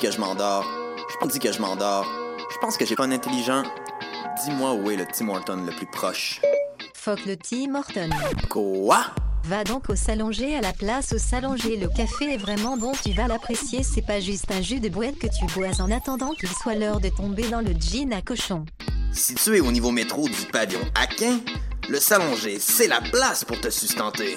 que je m'endors. Je que je m'endors. Je pense que j'ai pas un intelligent. Dis-moi où est le Tim Horton le plus proche. Fuck le Tim Horton. Quoi? Va donc au Salonger à la place au Salonger. Le café est vraiment bon, tu vas l'apprécier. C'est pas juste un jus de boîte que tu bois en attendant qu'il soit l'heure de tomber dans le jean à cochon. Situé au niveau métro du pavillon Aquin, le Salonger, c'est la place pour te sustenter.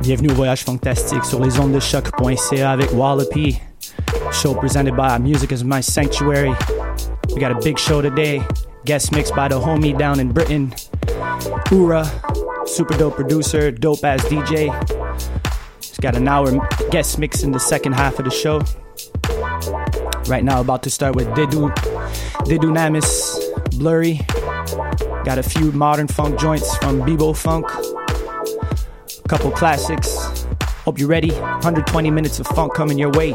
Bienvenue au voyage fantastique sur les ondes de choq.ca avec Wallopy. Show presented by Music is My Sanctuary. We got a big show today. Guest mixed by the homie down in Britain. Ura, super dope producer, dope ass DJ. He's got an hour guest mix in the second half of the show. Right now, about to start with Dedu, Dedu Namis, Blurry. Got a few modern funk joints from Bebo Funk. A couple classics. Hope you're ready. 120 minutes of funk coming your way.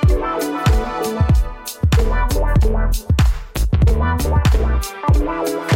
Wow, wow.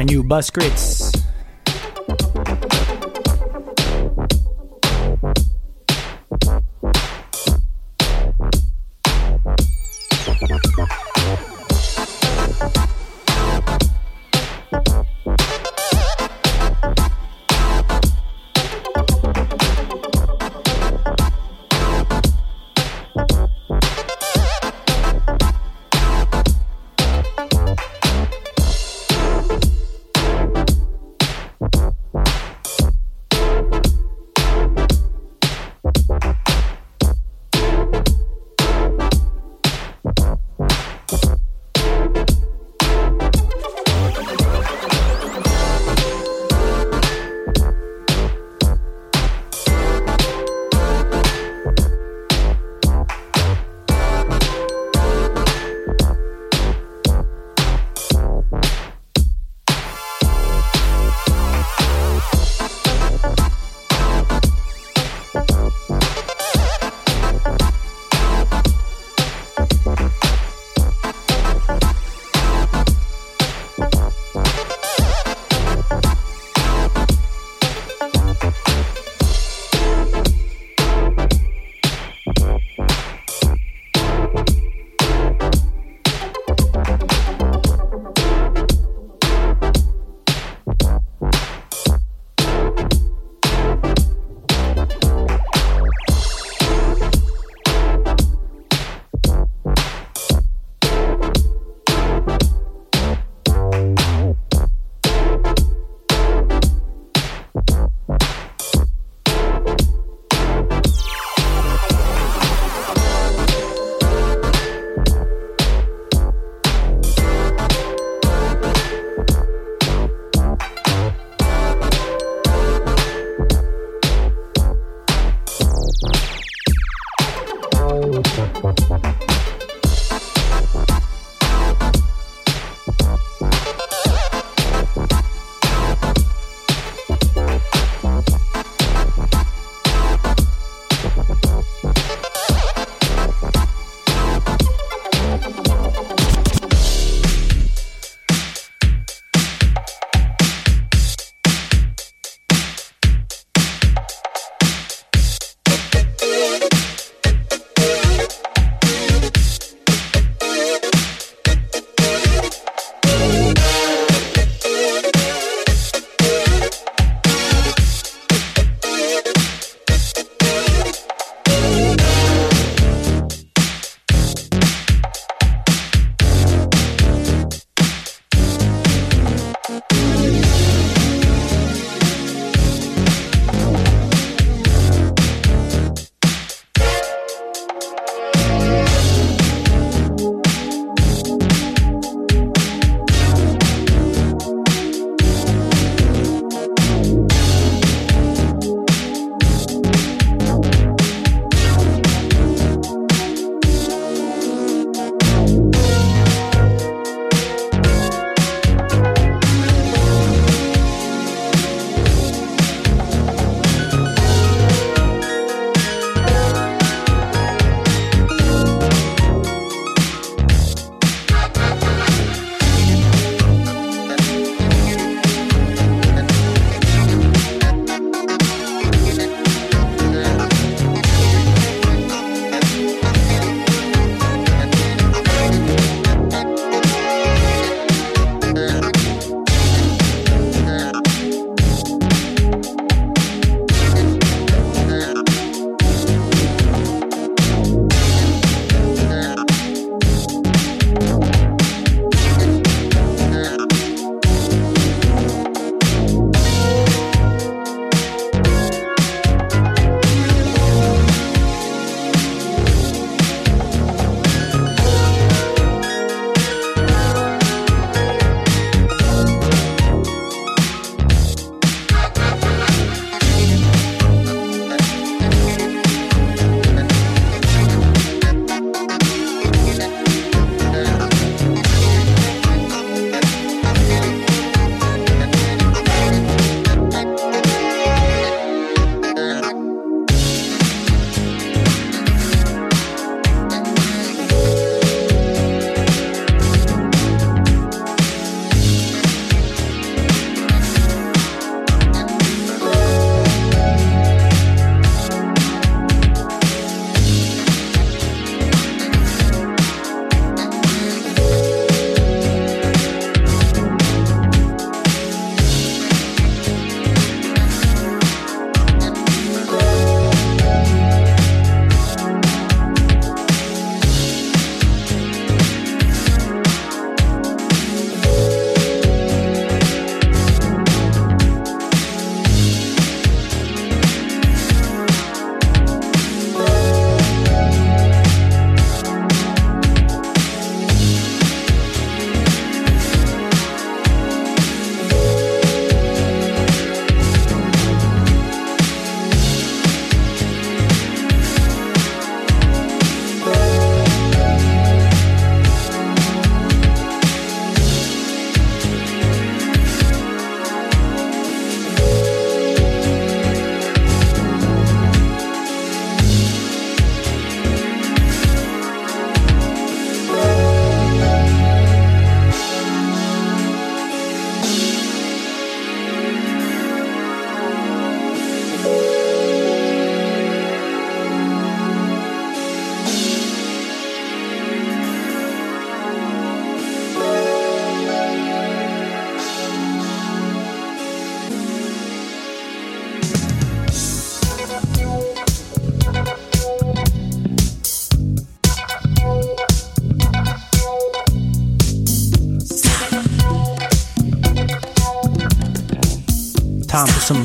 Brand new Bus Grits.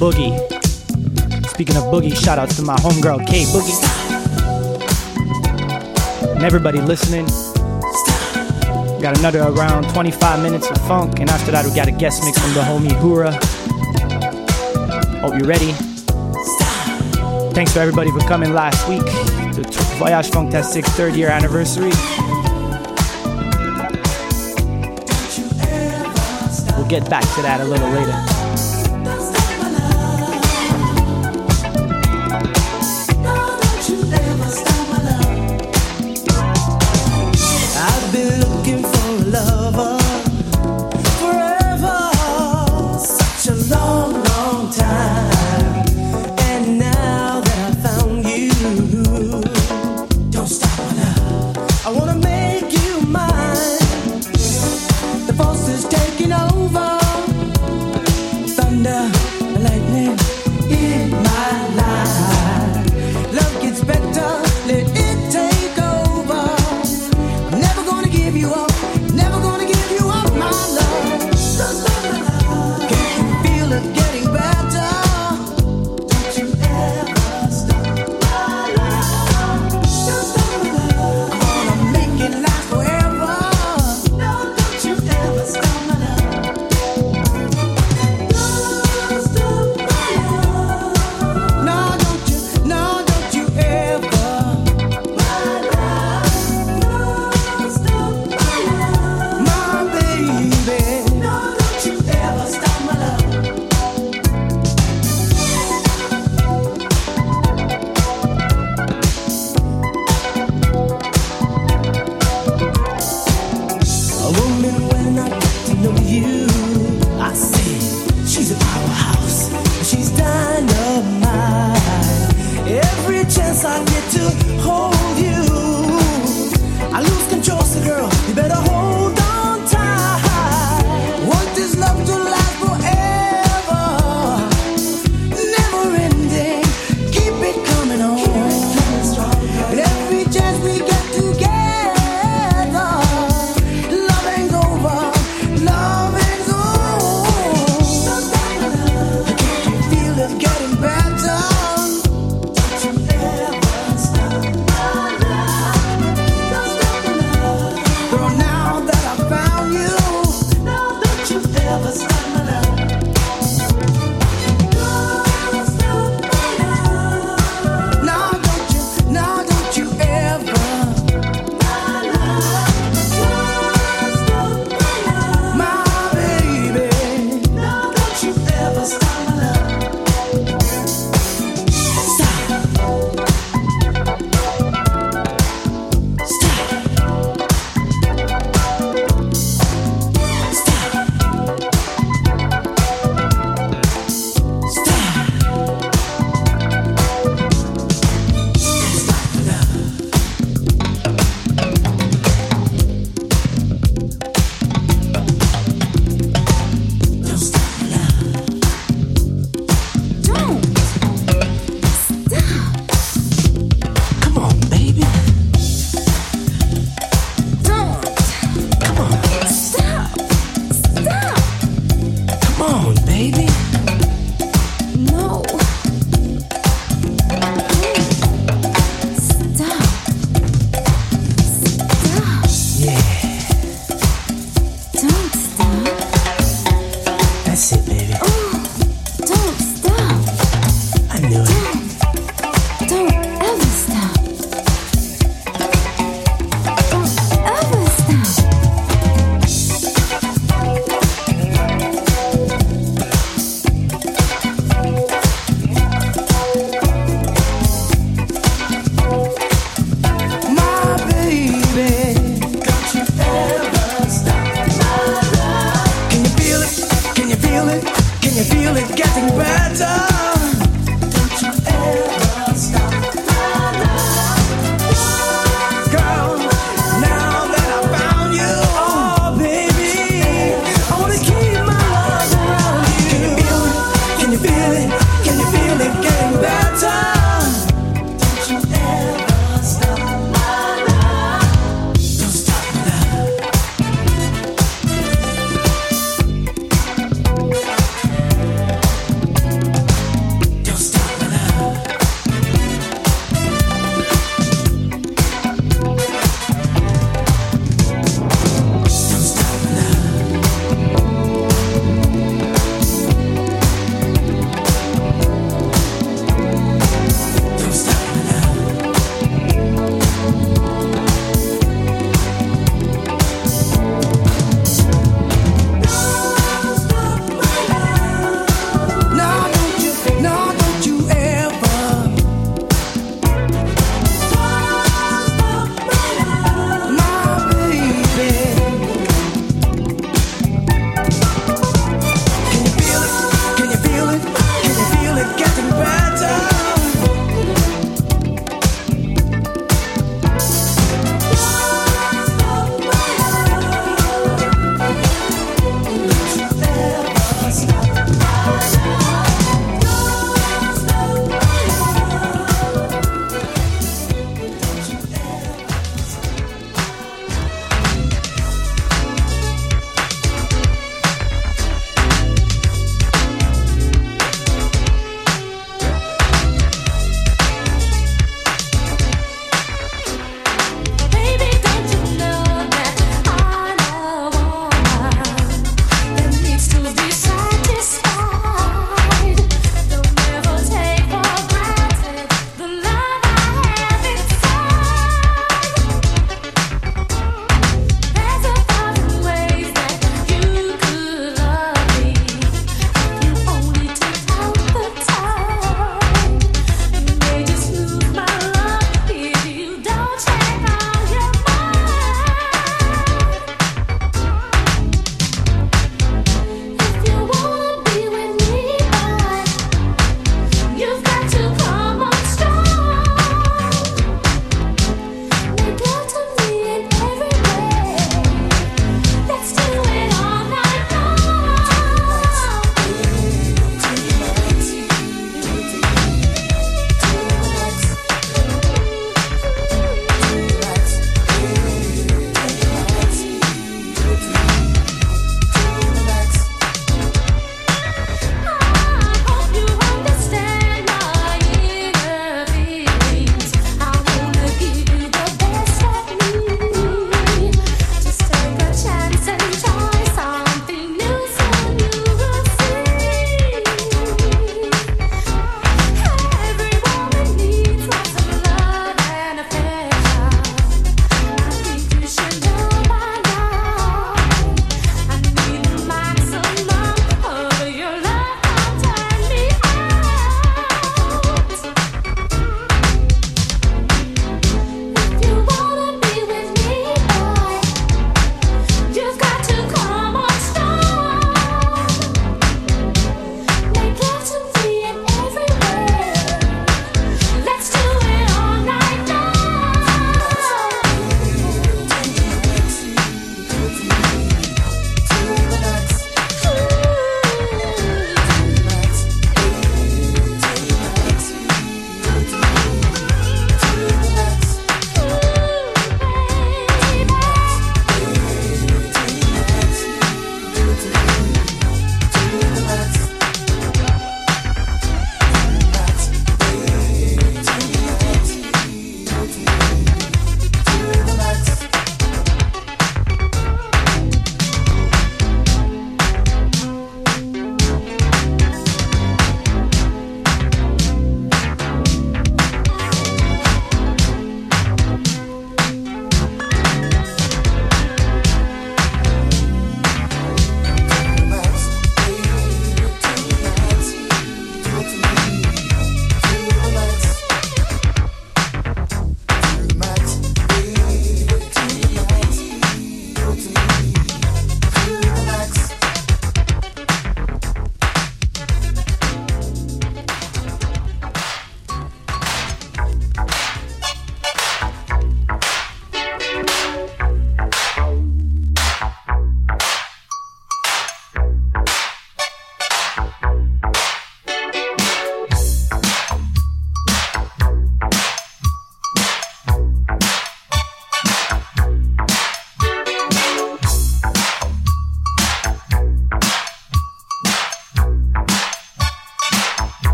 Boogie. Speaking of boogie, shout out to my homegirl K Boogie. And everybody listening. We got another around 25 minutes of funk, and after that, we got a guest mix from the homie Hura. Hope you're ready. Thanks for everybody for coming last week to Voyage Funktastic third year anniversary. We'll get back to that a little later.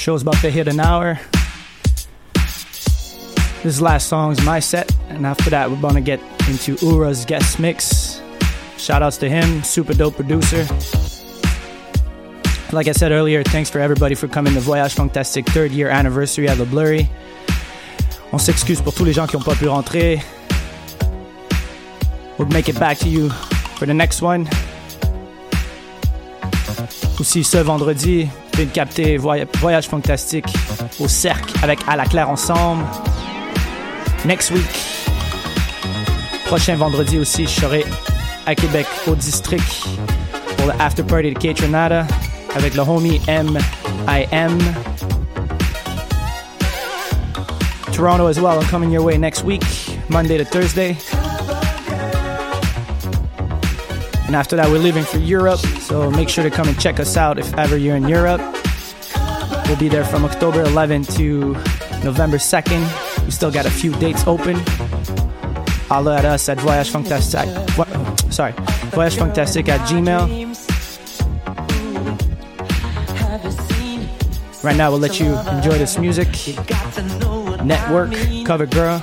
Show's about to hit an hour. This last song is my set, and after that, we're gonna get into Ura's guest mix. Shout outs to him, super dope producer. Like I said earlier, thanks for everybody for coming to Voyage Funktastic third year anniversary at the Bleury. On s'excuse pour tous les gens qui n'ont pas pu rentrer. We'll make it back to you for the next one. Aussi ce vendredi, de capter Voyage Fantastique au Cercle avec À la Claire ensemble. Next week, prochain vendredi aussi, je serai à Québec au district pour le after party de Catronada avec le homie M.I.M. Toronto as well, coming your way next week, Monday to Thursday. And after that, we're leaving for Europe, so make sure to come and check us out if ever you're in Europe. We'll be there from October 11th to November 2nd. We still got a few dates open. Holla at us at Voyage Funktastic. What, sorry, Voyage Funktastic at Gmail. Right now, we'll let you enjoy this music. Network, cover girl.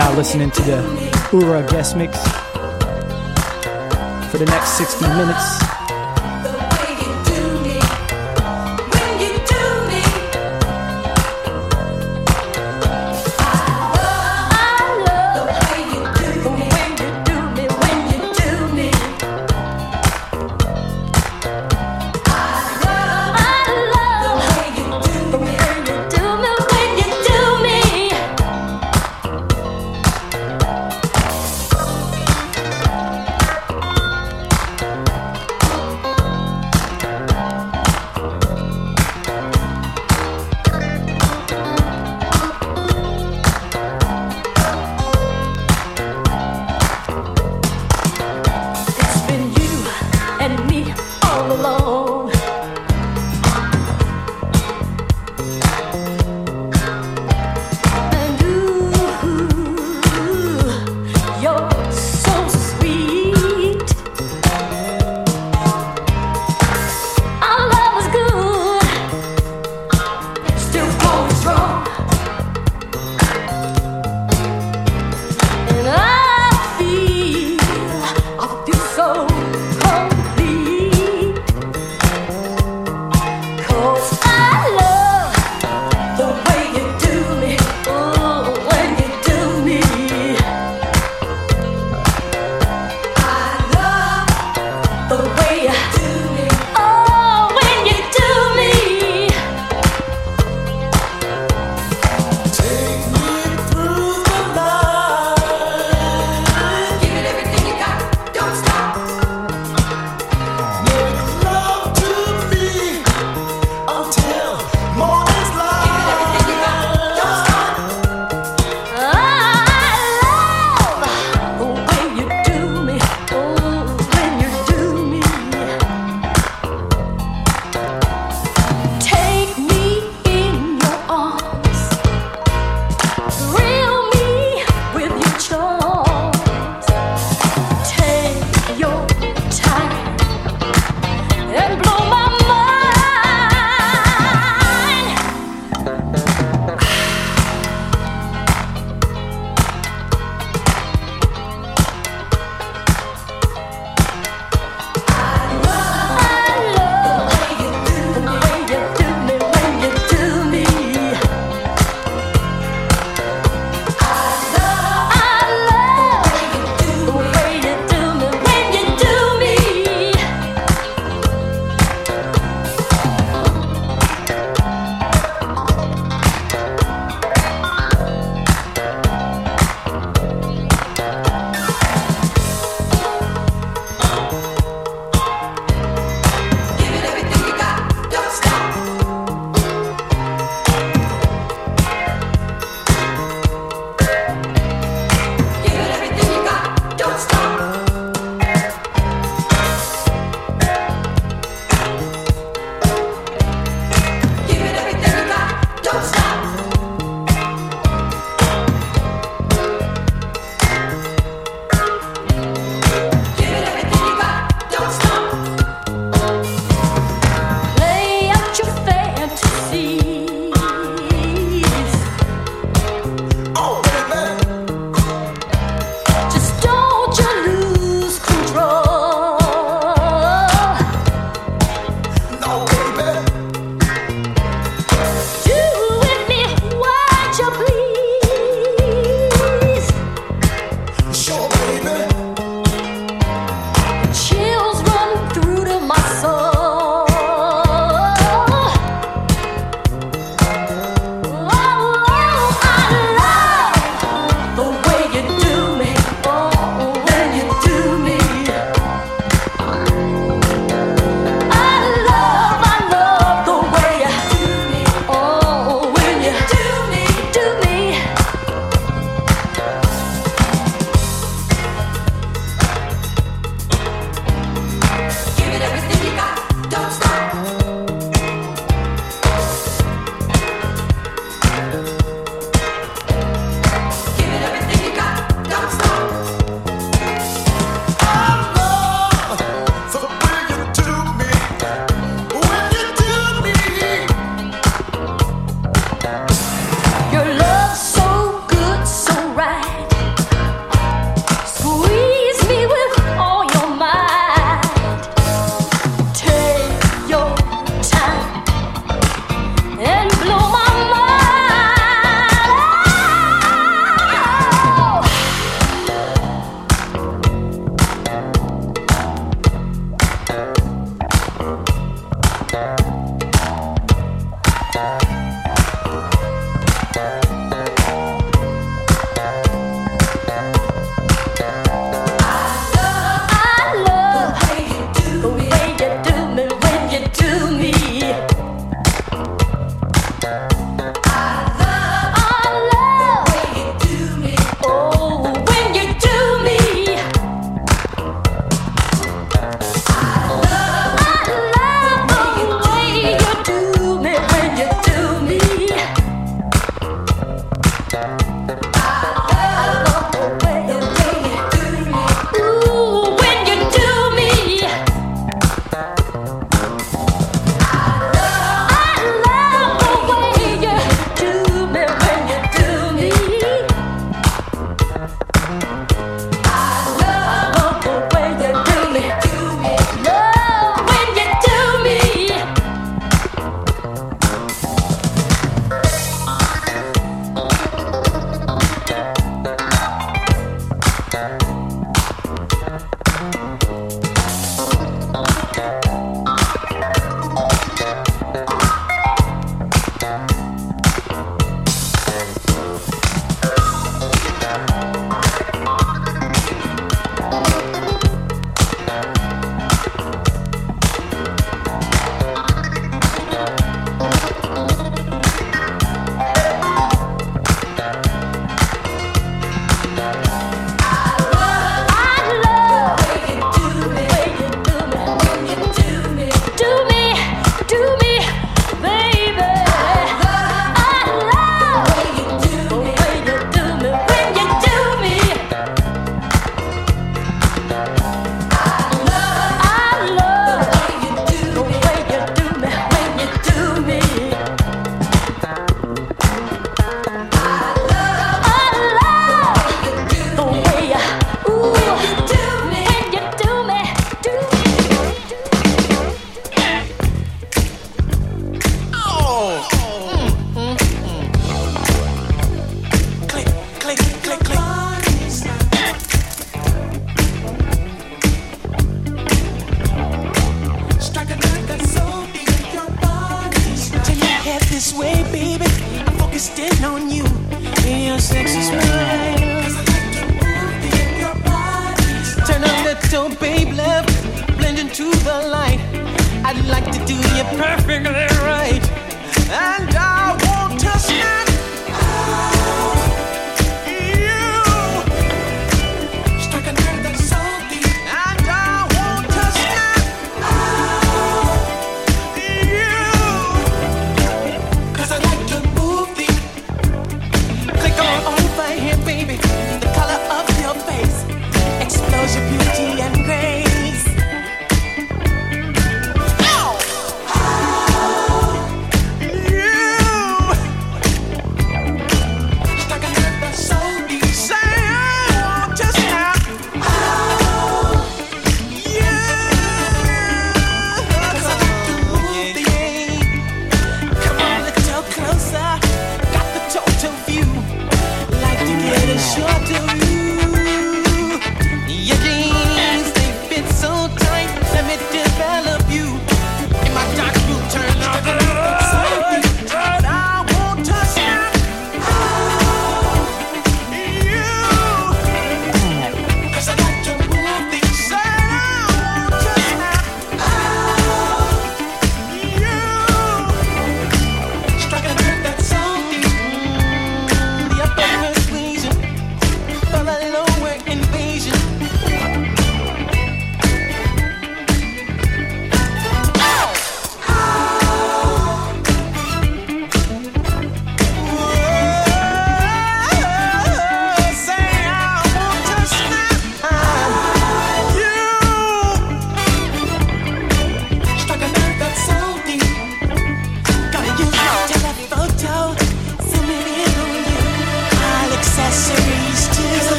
now listening to the Ura guest mix for the next 60 minutes.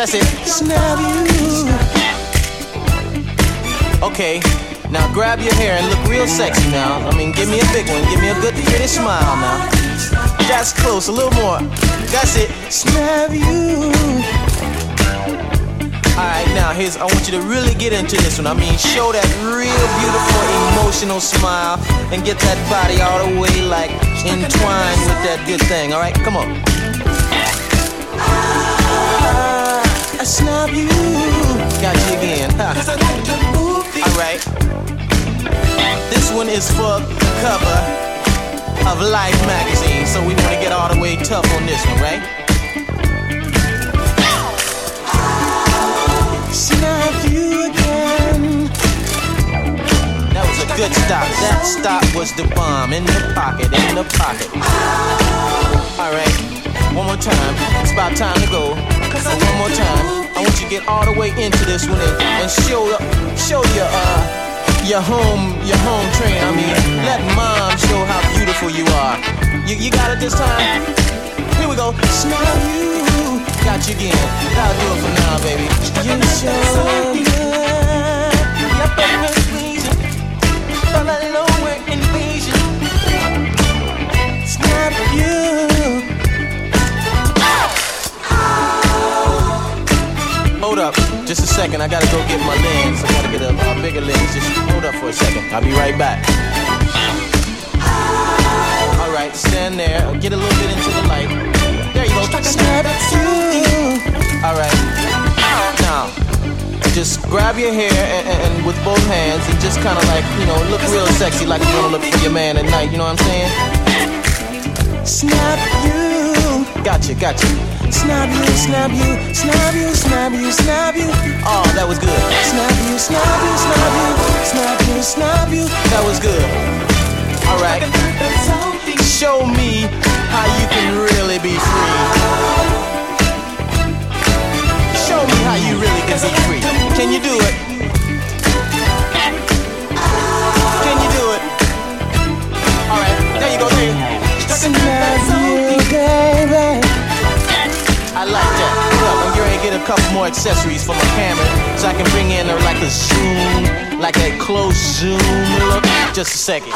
That's it. Snap you. Okay, now grab your hair and look real sexy now. I mean, give me a big one. Give me a good, pretty smile now. That's close, a little more. That's it. Snap you. Alright, now here's I want you to really get into this one. I mean, show that real beautiful, emotional smile and get that body all the way like entwined with that good thing. Alright, come on. Snap you. Got you again. Alright. This one is for the cover of Life magazine, so we want to get all the way tough on this one, right? Snap you again. That was a good stop. That stop was the bomb in the pocket, in the pocket. Alright, one more time. It's about time to go. So one more time. I want you to get all the way into this one and, and show show your uh your home your home train. I mean, let mom show how beautiful you are. You, you got it this time? Here we go. Smile you. Got you again. That'll do it for now, baby. You show so good. Your favorite just a second. I gotta go get my lens. I gotta get a, a bigger lens. Just hold up for a second. I'll be right back. All right, stand there. Get a little bit into the light. There you go. Snap you. All right. Now, just grab your hair and, and, and with both hands and just kind of like you know look real sexy, like you wanna look for your man at night. You know what I'm saying? Snap you. Gotcha, gotcha. Snap you, snap you, snap you, snap you, snap you. Oh, that was good. Snap you, snap you, snap you, snap you, snap you. That was good. All right. Show me how you can really be free. Show me how you really can be free. Can you do it? Can you do it? All right. There you go. There you go. Snap you, baby. I like that. Look, I'm ready to get a couple more accessories for my camera so I can bring in a, like a zoom, like a close zoom look. Just a second.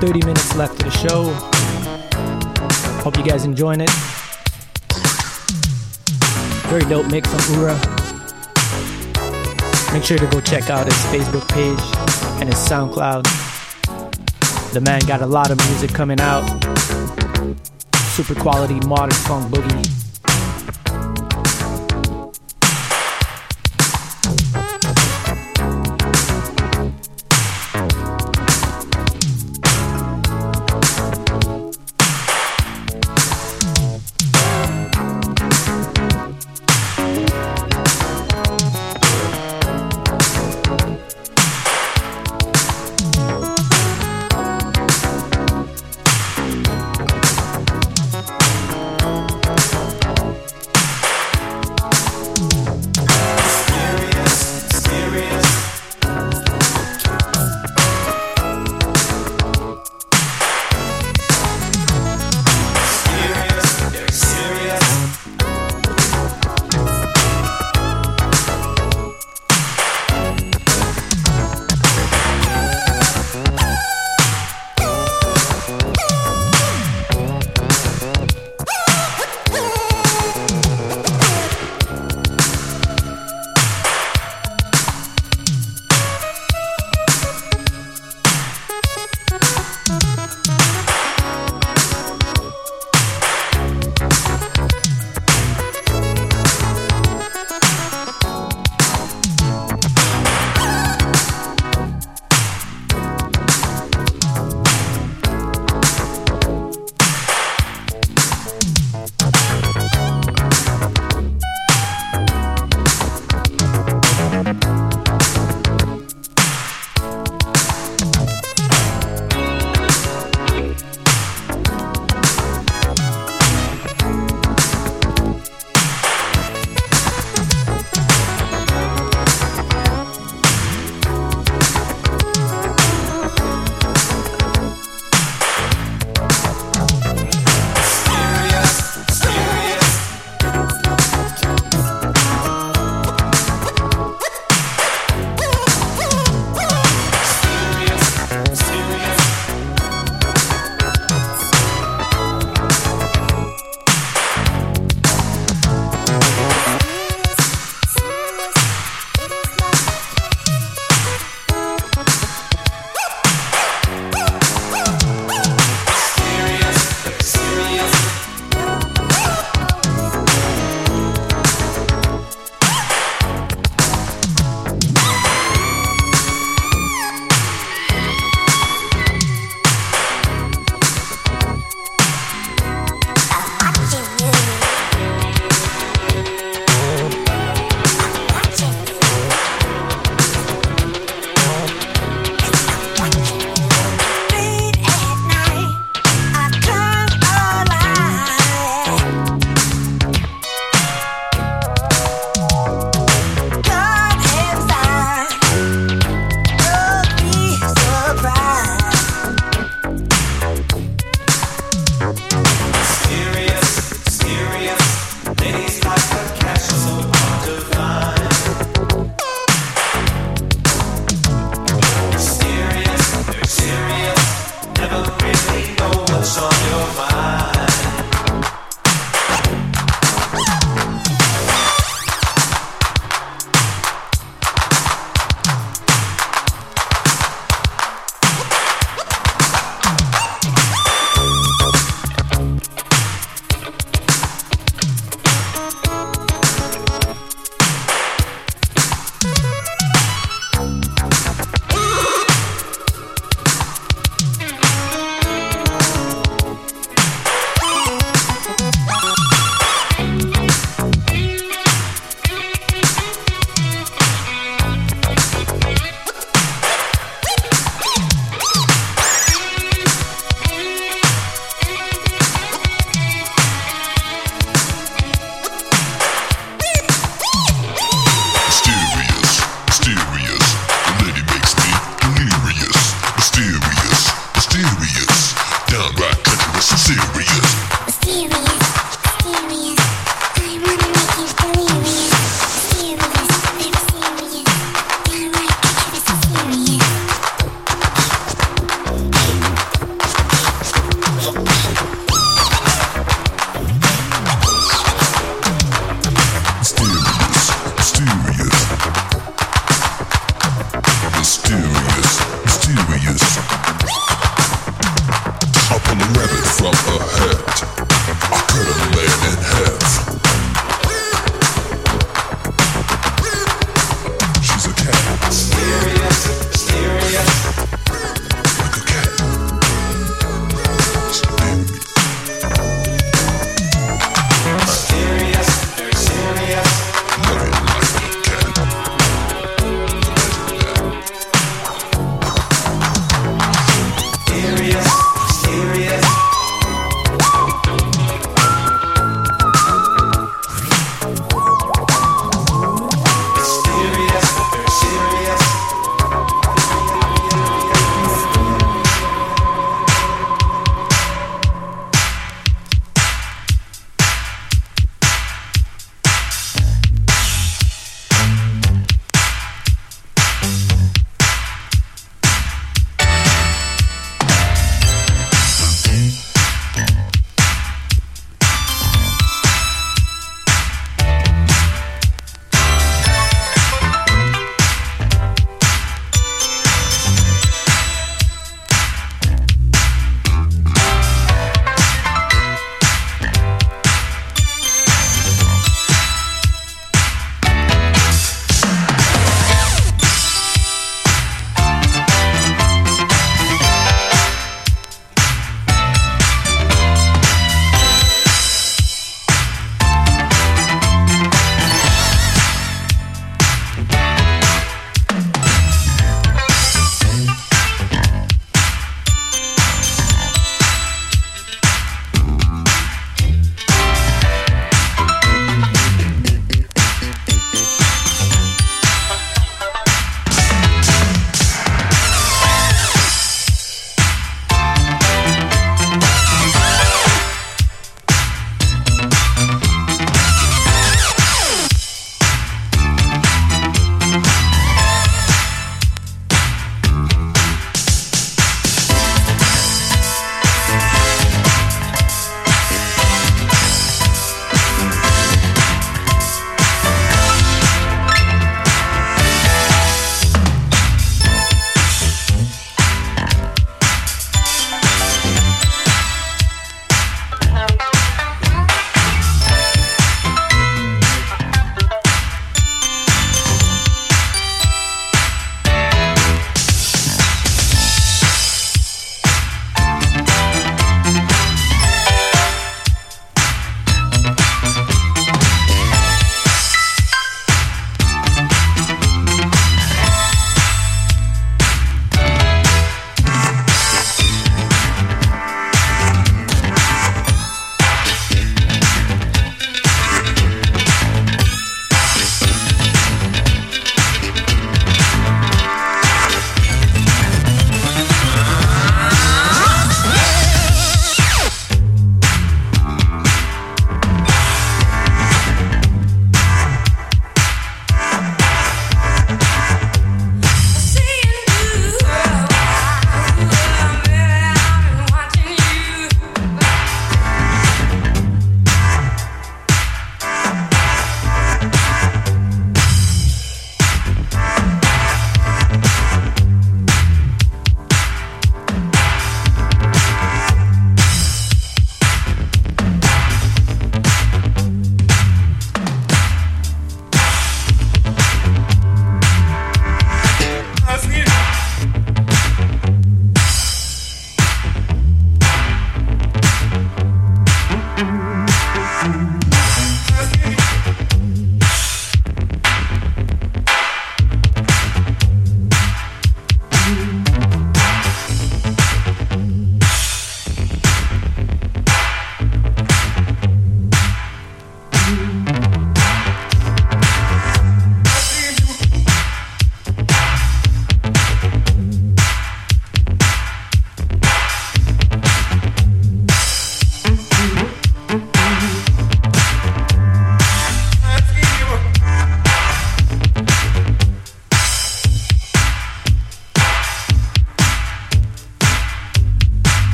30 minutes left of the show. Hope you guys enjoying it. Very dope mix from Ura. Make sure to go check out his Facebook page and his SoundCloud. The man got a lot of music coming out. Super quality modern funk boogie.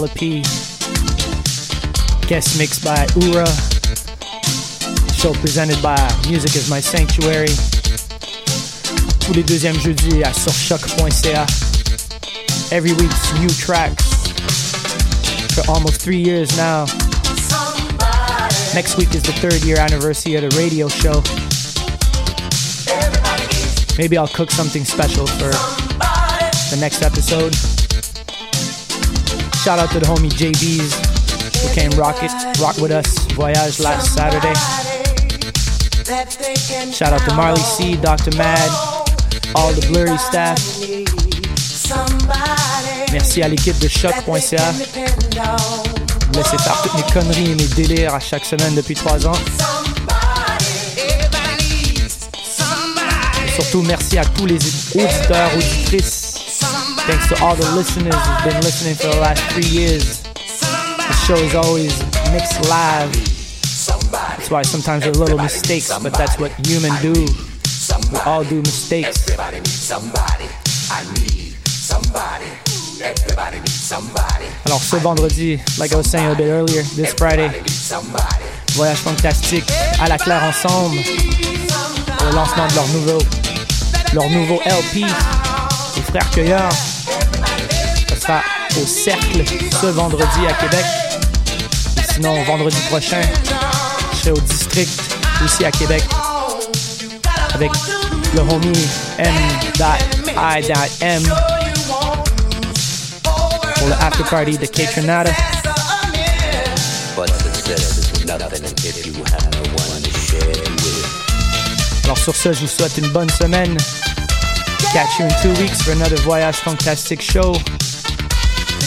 With Wallopy. Guest mixed by Ura. Show presented by Music is My Sanctuary. Tous les deuxièmes jeudis à sur choq.ca. Every week's new tracks. For almost three years now. Next week is the third year anniversary of the radio show. Maybe I'll cook something special for the next episode. Shout out to the homie JBs who came rock it, rock with us, Voyage last Saturday. Shout out to Marley C, Dr. Mad, all the blurry staff. Merci à l'équipe de choc.ca. Me laisser faire toutes mes conneries et mes délires à chaque semaine depuis trois ans. Et surtout, merci à tous les auditeurs, auditrices. Thanks to all the listeners who've been listening for the last three years. The show is always mixed live. That's why sometimes there are little mistakes, but that's what humans do. We all do mistakes. Everybody needs somebody. I need somebody. Everybody needs somebody. Alors ce vendredi, like I was saying a bit earlier, this Friday, Voyage Funktastique à la Claire ensemble le lancement de leur nouveau, leur nouveau LP, les Frères Cueilleurs. Au Cercle ce vendredi à Québec. Sinon, vendredi prochain, je serai au District aussi à Québec avec le homie M.I.M pour le after party de it with. Alors sur ce, je vous souhaite une bonne semaine. Catch you in two weeks for another Voyage Fantastic show.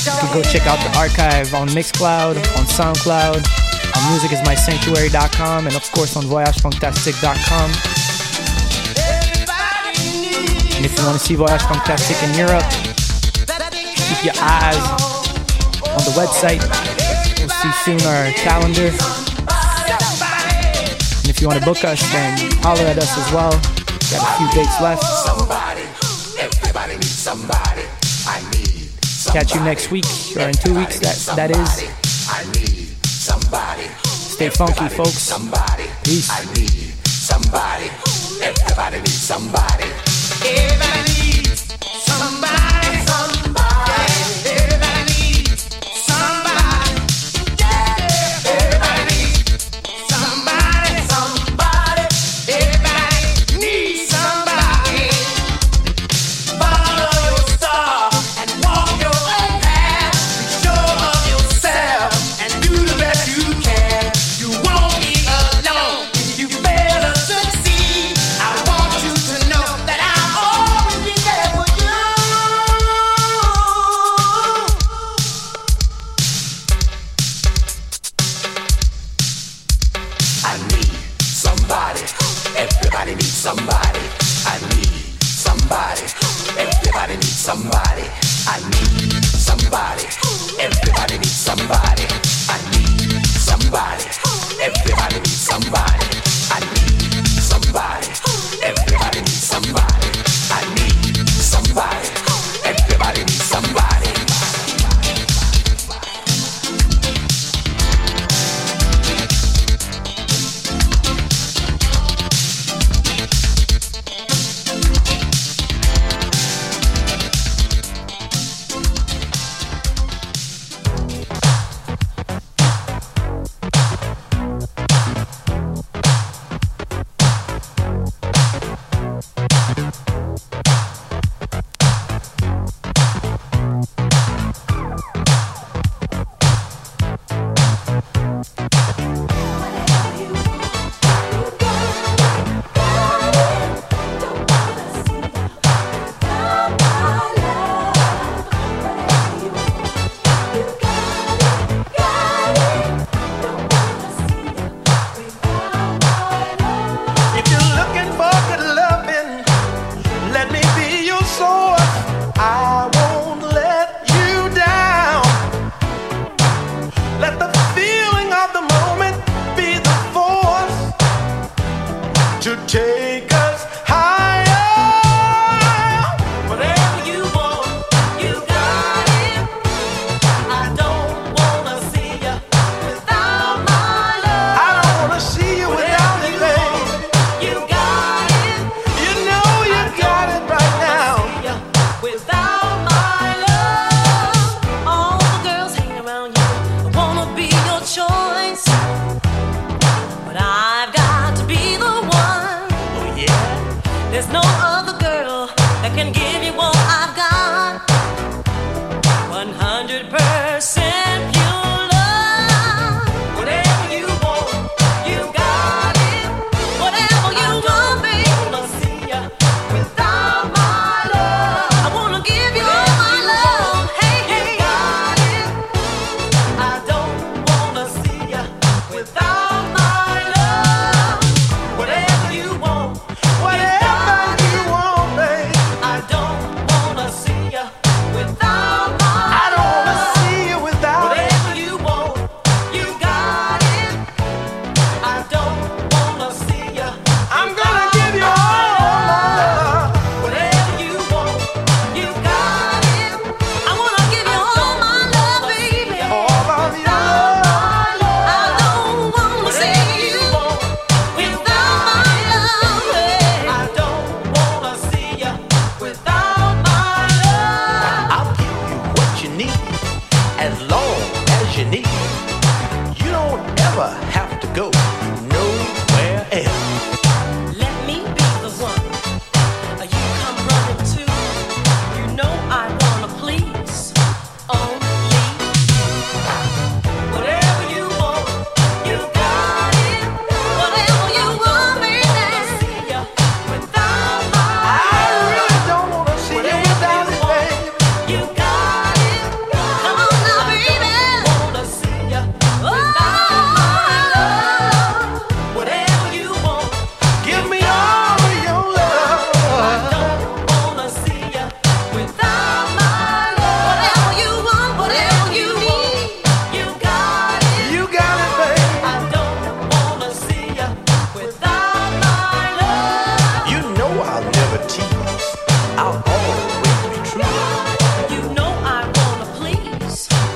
You can go check out the archive on Mixcloud, on SoundCloud, on musicismysanctuary.com, and of course on voyagefunktastic.com. And if you want to see Voyage Funktastic in Europe, keep your eyes on the website. We'll see soon our calendar. And if you want to book us, then holler at us as well. We Got a few dates left. Catch you next week or in two weeks. That that is. Stay funky, folks. Somebody. Peace. I need somebody. Everybody needs somebody. Everybody